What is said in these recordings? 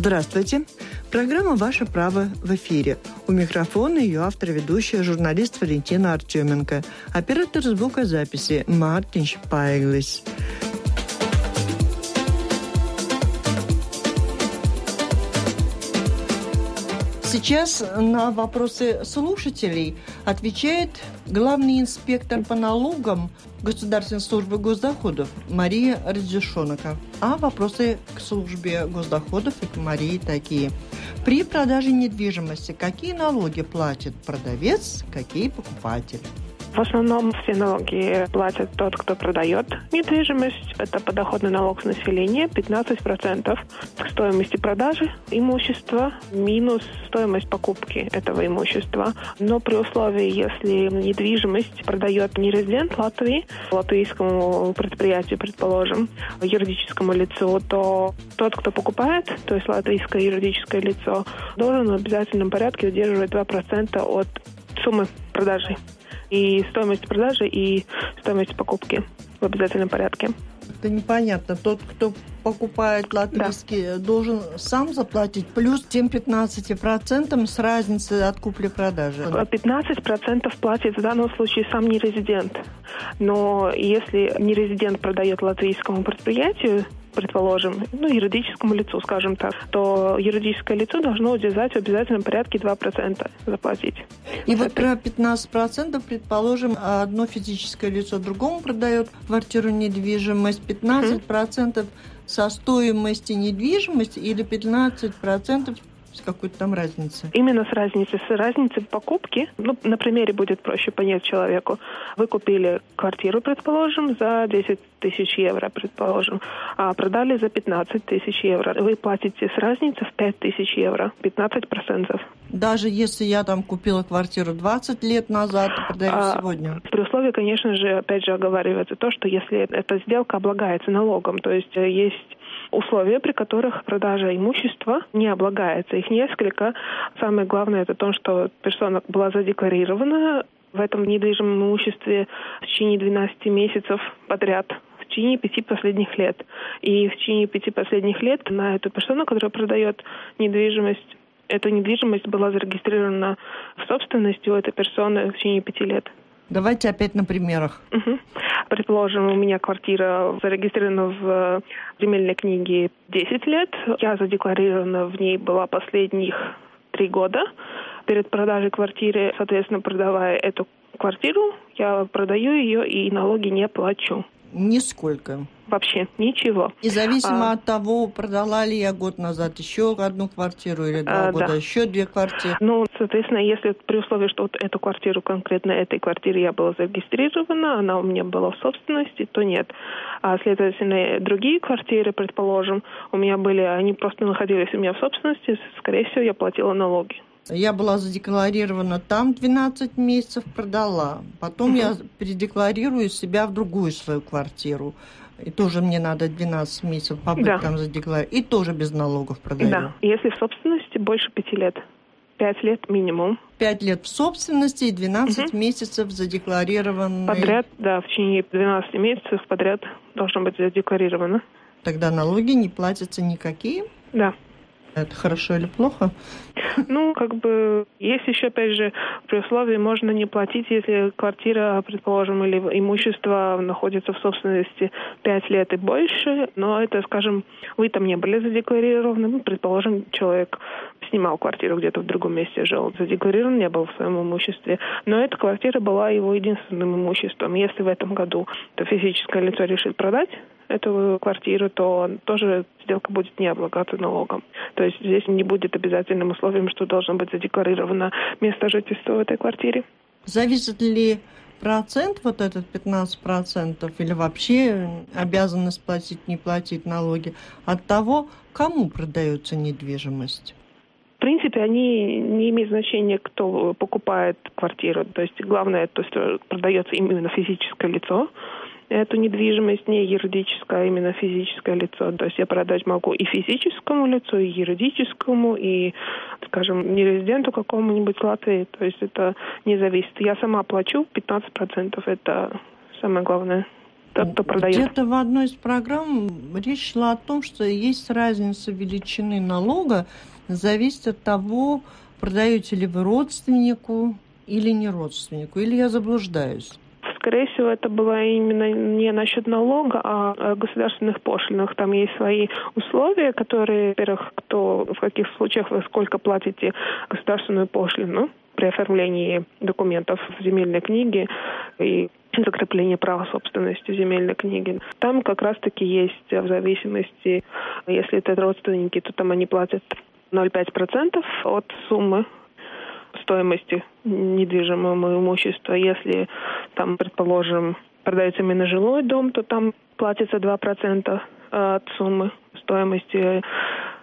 Здравствуйте. Программа «Ваше право» в эфире. У микрофона ее автор-ведущая, журналист Валентина Артеменко. Оператор звукозаписи Мартин Шпайглис. Сейчас на вопросы слушателей отвечает главный инспектор по налогам Государственной службы госдоходов Мария Радзюшонок. А вопросы к службе госдоходов и к Марии такие. При продаже недвижимости какие налоги платит продавец, какие покупатель? В основном все налоги платит тот, кто продает недвижимость. Это подоходный налог с населения 15% к стоимости продажи имущества минус стоимость покупки этого имущества. Но при условии, если недвижимость продает не резидент Латвии, латвийскому предприятию, предположим, юридическому лицу, то тот, кто покупает, то есть латвийское юридическое лицо, должен в обязательном порядке удерживать 2% от суммы продажи и стоимость продажи, и стоимость покупки в обязательном порядке. Это непонятно. Тот, кто покупает латвийский, да. должен сам заплатить плюс тем 15% с разницы от купли-продажи. 15% платит в данном случае сам нерезидент. Но если нерезидент продает латвийскому предприятию, предположим, ну, юридическому лицу, скажем так, то юридическое лицо должно удержать в обязательном порядке 2% заплатить. И вот про 15%, предположим, одно физическое лицо другому продает квартиру недвижимость, 15% со стоимости недвижимости или 15% с какой-то там разницей? Именно с разницей. С разницей в покупке. Ну, на примере будет проще понять человеку. Вы купили квартиру, предположим, за 10 тысяч евро, предположим, а продали за 15 тысяч евро. Вы платите с разницей в 5 тысяч евро, 15 процентов. Даже если я там купила квартиру 20 лет назад, продаю а, сегодня? При условии, конечно же, опять же оговаривается то, что если эта сделка облагается налогом, то есть э, есть условия, при которых продажа имущества не облагается. Их несколько. Самое главное это то, что персона была задекларирована в этом недвижимом имуществе в течение 12 месяцев подряд в течение пяти последних лет. И в течение пяти последних лет на эту персону, которая продает недвижимость, эта недвижимость была зарегистрирована в собственности у этой персоны в течение пяти лет. Давайте опять на примерах. Угу. Предположим, у меня квартира зарегистрирована в земельной книге 10 лет. Я задекларирована в ней была последних три года. Перед продажей квартиры, соответственно, продавая эту квартиру, я продаю ее и налоги не плачу. Нисколько. Вообще ничего. Независимо а, от того, продала ли я год назад еще одну квартиру или два а, года да. еще две квартиры. Ну, соответственно, если при условии, что вот эту квартиру, конкретно этой квартире я была зарегистрирована, она у меня была в собственности, то нет. А, следовательно, другие квартиры, предположим, у меня были, они просто находились у меня в собственности, скорее всего, я платила налоги. Я была задекларирована там 12 месяцев, продала. Потом угу. я передекларирую себя в другую свою квартиру. И тоже мне надо 12 месяцев побыть да. там задекларировать. И тоже без налогов продаю. Да, если в собственности больше 5 лет. 5 лет минимум. 5 лет в собственности и 12 угу. месяцев задекларированы. Подряд, да, в течение 12 месяцев подряд должно быть задекларировано. Тогда налоги не платятся никакие? Да. Это хорошо или плохо? Ну, как бы, есть еще, опять же, при условии можно не платить, если квартира, предположим, или имущество находится в собственности 5 лет и больше, но это, скажем, вы там не были задекларированы, ну, предположим, человек снимал квартиру где-то в другом месте жил, задекларирован не был в своем имуществе, но эта квартира была его единственным имуществом. Если в этом году то физическое лицо решит продать эту квартиру, то тоже сделка будет не облагаться налогом. То есть здесь не будет обязательным условием, что должно быть задекларировано место жительства в этой квартире. Зависит ли процент, вот этот 15 процентов, или вообще обязанность платить, не платить налоги, от того, кому продается недвижимость? В принципе, они не имеют значения, кто покупает квартиру. То есть главное, то, что продается именно физическое лицо, эту недвижимость не юридическое, а именно физическое лицо. То есть я продать могу и физическому лицу, и юридическому, и, скажем, не резиденту какому-нибудь Латвии. То есть это не зависит. Я сама плачу 15%, это самое главное. тот. Где-то в одной из программ речь шла о том, что есть разница величины налога, зависит от того, продаете ли вы родственнику или не родственнику, или я заблуждаюсь. Скорее всего, это было именно не насчет налога, а государственных пошлинах. Там есть свои условия, которые, во-первых, кто в каких случаях вы сколько платите государственную пошлину при оформлении документов в земельной книге и закрепление права собственности в земельной книге. Там как раз-таки есть в зависимости, если это родственники, то там они платят 0,5% от суммы стоимости недвижимого имущества. Если там, предположим, продается именно жилой дом, то там платится 2% от суммы стоимости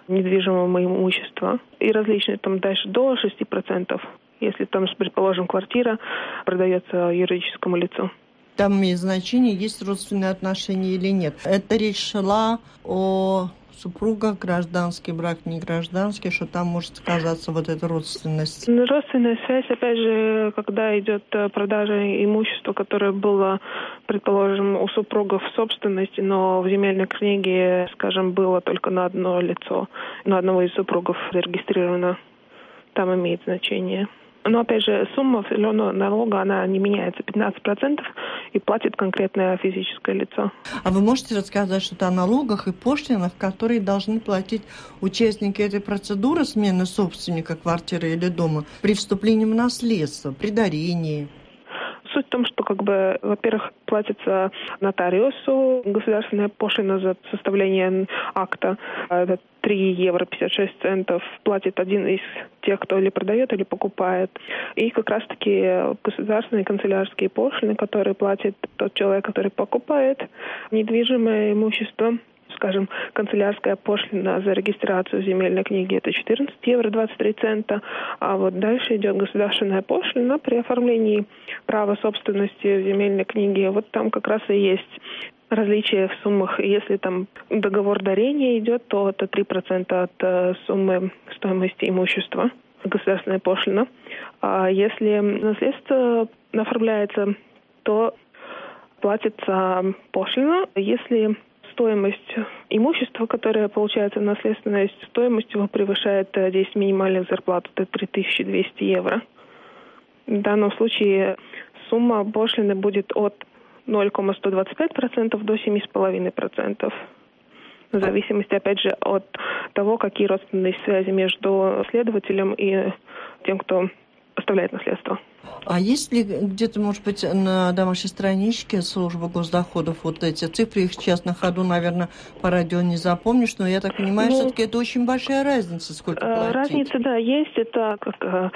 недвижимого имущества. И различные там дальше до 6%, если там, предположим, квартира продается юридическому лицу. Там имеет значение, есть родственные отношения или нет. Это речь шла о супруга, гражданский брак, не гражданский, что там может сказаться вот эта родственность? Ну, родственная связь, опять же, когда идет э, продажа имущества, которое было, предположим, у супругов в собственности, но в земельной книге, скажем, было только на одно лицо, на одного из супругов зарегистрировано, там имеет значение. Но, опять же, сумма налога, она не меняется 15% и платит конкретное физическое лицо. А вы можете рассказать что-то о налогах и пошлинах, которые должны платить участники этой процедуры смены собственника квартиры или дома при вступлении в наследство, при дарении? Суть в том, что, как бы, во-первых, платится нотариусу государственная пошлина за составление акта. Это 3 евро 56 центов платит один из тех, кто или продает, или покупает. И как раз-таки государственные канцелярские пошлины, которые платит тот человек, который покупает недвижимое имущество, скажем, канцелярская пошлина за регистрацию земельной книги это 14 евро 23 цента, а вот дальше идет государственная пошлина при оформлении права собственности в земельной книге. Вот там как раз и есть различия в суммах. Если там договор дарения идет, то это 3% от э, суммы стоимости имущества государственная пошлина. А если наследство оформляется, то платится пошлина, если стоимость имущества, которое получается наследственность, стоимость его превышает 10 э, минимальных зарплат, это 3200 евро. В данном случае сумма пошлины будет от 0,125% до 7,5%. В зависимости, опять же, от того, какие родственные связи между следователем и тем, кто оставляет наследство. А есть ли где-то, может быть, на домашней страничке службы госдоходов вот эти цифры? Их сейчас на ходу, наверное, по радио не запомнишь, но я так понимаю, ну, все-таки это очень большая разница, сколько э, платить. Разница, да, есть. Это как э,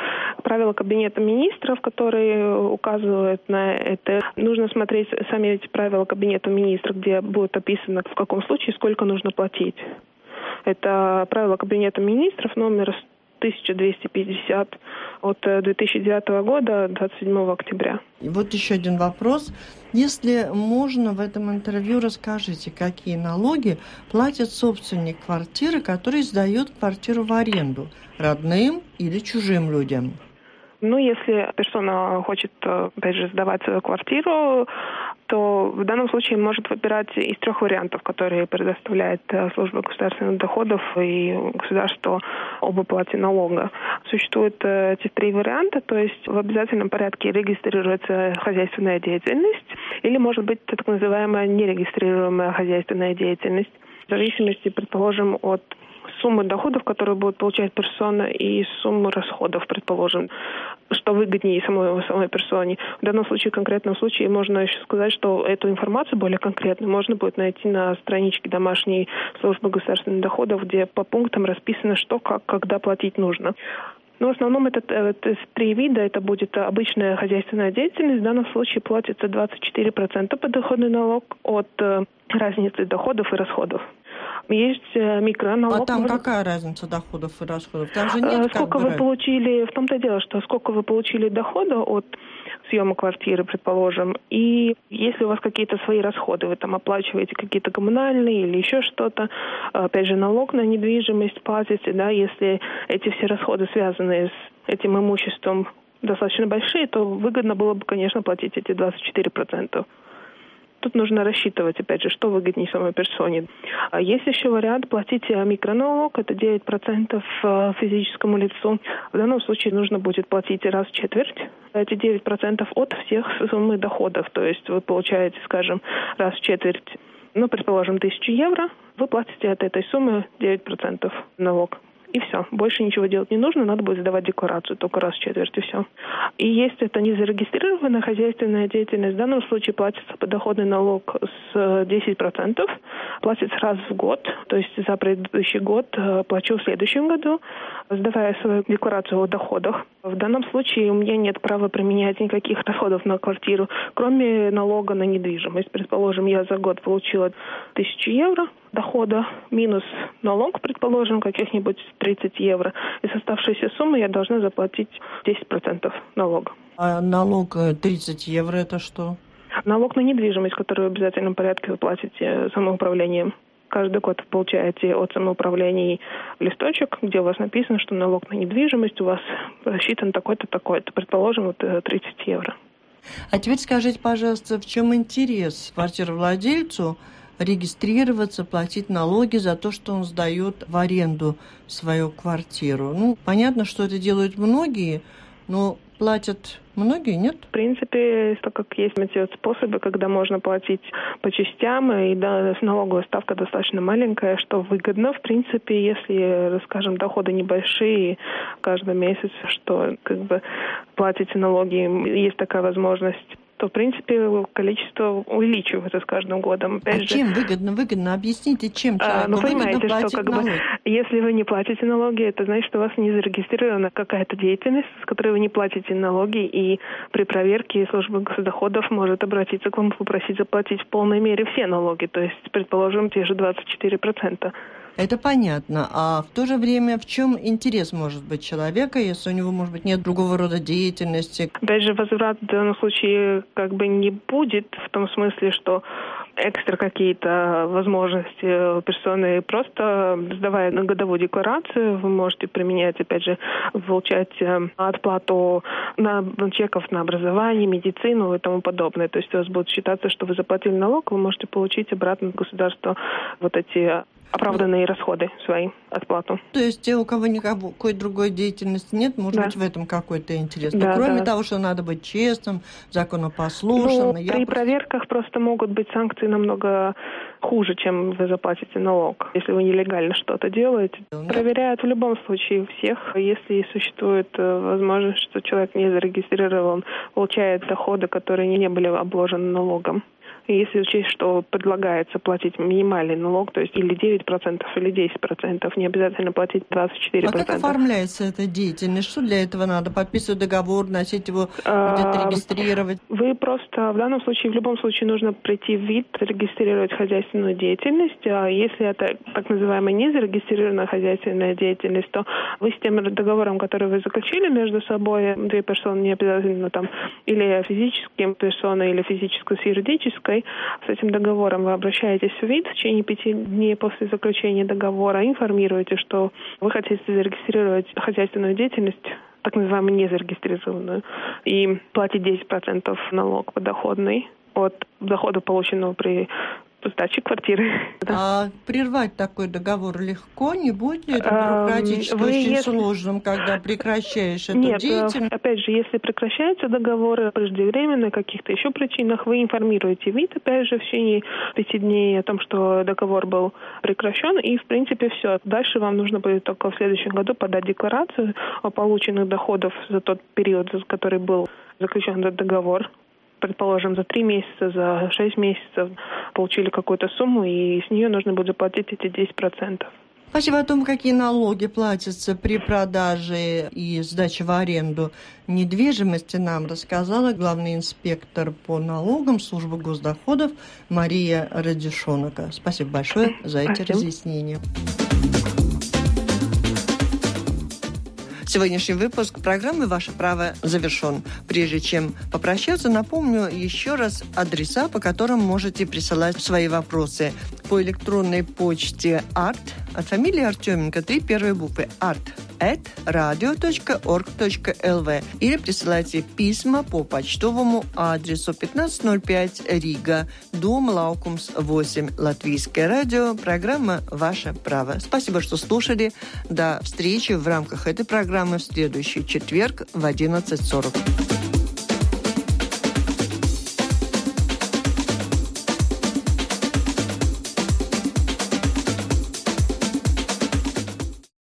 правило Кабинета министров, которые указывают на это. Нужно смотреть сами эти правила Кабинета министров, где будет описано, в каком случае сколько нужно платить. Это правило Кабинета министров номер 1250 от 2009 э, года 27 октября. И вот еще один вопрос. Если можно, в этом интервью расскажите, какие налоги платит собственник квартиры, который сдает квартиру в аренду, родным или чужим людям? Ну, если персона хочет, э, опять же, сдавать свою квартиру, то в данном случае может выбирать из трех вариантов, которые предоставляет э, служба государственных доходов и государство об уплате налога. Существуют э, эти три варианта, то есть в обязательном порядке регистрируется хозяйственная деятельность или, может быть, так называемая нерегистрируемая хозяйственная деятельность. В зависимости, предположим, от суммы доходов, которые будет получать персона, и суммы расходов, предположим, что выгоднее самой, самой персоне. В данном случае, в конкретном случае, можно еще сказать, что эту информацию более конкретно можно будет найти на страничке домашней службы государственных доходов, где по пунктам расписано, что, как, когда платить нужно. Но в основном это, это три вида. Это будет обычная хозяйственная деятельность. В данном случае платится 24% подоходный налог от э, разницы доходов и расходов. Есть э, микроналог. А там может... какая разница доходов и расходов? Там же нет э, Сколько вы получили, в том-то дело, что сколько вы получили дохода от съема квартиры, предположим, и если у вас какие-то свои расходы, вы там оплачиваете какие-то коммунальные или еще что-то, опять же, налог на недвижимость платите, да, если эти все расходы связаны с этим имуществом достаточно большие, то выгодно было бы, конечно, платить эти 24%. Тут нужно рассчитывать, опять же, что выгоднее самой персоне. А есть еще вариант платить микроналог, это 9% э, физическому лицу. В данном случае нужно будет платить раз в четверть эти 9% от всех суммы доходов. То есть вы получаете, скажем, раз в четверть ну, предположим, 1000 евро, вы платите от этой суммы 9% налог и все. Больше ничего делать не нужно, надо будет сдавать декларацию только раз в четверть, и все. И если это не зарегистрированная хозяйственная деятельность, в данном случае платится подоходный налог с 10%, платится раз в год, то есть за предыдущий год э, плачу в следующем году, сдавая свою декларацию о доходах. В данном случае у меня нет права применять никаких расходов на квартиру, кроме налога на недвижимость. Предположим, я за год получила 1000 евро, дохода минус налог, предположим, каких-нибудь 30 евро. И с оставшейся суммы я должна заплатить 10% налога. А налог 30 э, евро это что? Налог на недвижимость, который в обязательном порядке вы платите самоуправлением. Каждый год вы получаете от самоуправления листочек, где у вас написано, что налог на недвижимость у вас рассчитан такой-то, такой-то. Предположим, вот 30 э, евро. А теперь скажите, пожалуйста, в чем интерес квартировладельцу регистрироваться, платить налоги за то, что он сдает в аренду свою квартиру. Ну, понятно, что это делают многие, но платят многие, нет? В принципе, так как есть способы, когда можно платить по частям, и да, налоговая ставка достаточно маленькая, что выгодно, в принципе, если, скажем, доходы небольшие каждый месяц, что как бы платите налоги, есть такая возможность то, в принципе, количество увеличивается с каждым годом. Опять а же, чем выгодно? Выгодно. Объясните, чем человеку а, ну, понимаете, что как налоги? бы, если вы не платите налоги, это значит, что у вас не зарегистрирована какая-то деятельность, с которой вы не платите налоги, и при проверке служба госдоходов может обратиться к вам и попросить заплатить в полной мере все налоги, то есть, предположим, те же 24%. Это понятно. А в то же время в чем интерес может быть человека, если у него, может быть, нет другого рода деятельности? Опять же, возврат в данном случае как бы не будет в том смысле, что экстра какие-то возможности персоны просто сдавая на годовую декларацию, вы можете применять, опять же, получать э, отплату на чеков на образование, медицину и тому подобное. То есть у вас будет считаться, что вы заплатили налог, вы можете получить обратно от государства вот эти оправданные расходы свои, отплату. То есть те, у кого никакой другой деятельности нет, может да. быть, в этом какой-то интерес. Да, кроме да. того, что надо быть честным, законопослушным. Ну, при проверках просто могут быть санкции намного хуже, чем вы заплатите налог, если вы нелегально что-то делаете. Да. Проверяют в любом случае всех. Если существует э, возможность, что человек не зарегистрирован, получает доходы, которые не были обложены налогом. Если учесть, что предлагается платить минимальный налог, то есть или 9%, или 10%, не обязательно платить 24%. А как оформляется эта деятельность? Что для этого надо? Подписывать договор, носить его а, где-то регистрировать? Вы просто в данном случае, в любом случае нужно прийти в вид, регистрировать хозяйственную деятельность. А если это так называемая незарегистрированная хозяйственная деятельность, то вы с тем договором, который вы заключили между собой, две персоны не обязательно там, или физическим персоной, или физической с юридической, с этим договором. Вы обращаетесь в ВИД в течение пяти дней после заключения договора, информируете, что вы хотите зарегистрировать хозяйственную деятельность так называемую незарегистрированную, и платить 10% налог подоходный от дохода, полученного при сдачи квартиры. А прервать такой договор легко не будет бюрократически Вы очень если... сложным, когда прекращаешь эту Нет, деятельность? опять же, если прекращаются договоры преждевременно, каких-то еще причинах, вы информируете вид, опять же, в течение пяти дней о том, что договор был прекращен, и, в принципе, все. Дальше вам нужно будет только в следующем году подать декларацию о полученных доходах за тот период, за который был заключен этот договор предположим, за три месяца, за шесть месяцев получили какую-то сумму, и с нее нужно будет заплатить эти 10%. Спасибо о том, какие налоги платятся при продаже и сдаче в аренду недвижимости, нам рассказала главный инспектор по налогам службы госдоходов Мария Радишонока. Спасибо большое за эти Спасибо. разъяснения. Сегодняшний выпуск программы «Ваше право» завершен. Прежде чем попрощаться, напомню еще раз адреса, по которым можете присылать свои вопросы. По электронной почте art от фамилии Артеменко три первые буквы art at radio.org.lv или присылайте письма по почтовому адресу 1505 Рига, дом Лаукумс 8, Латвийское радио, программа «Ваше право». Спасибо, что слушали. До встречи в рамках этой программы в следующий четверг в 11.40.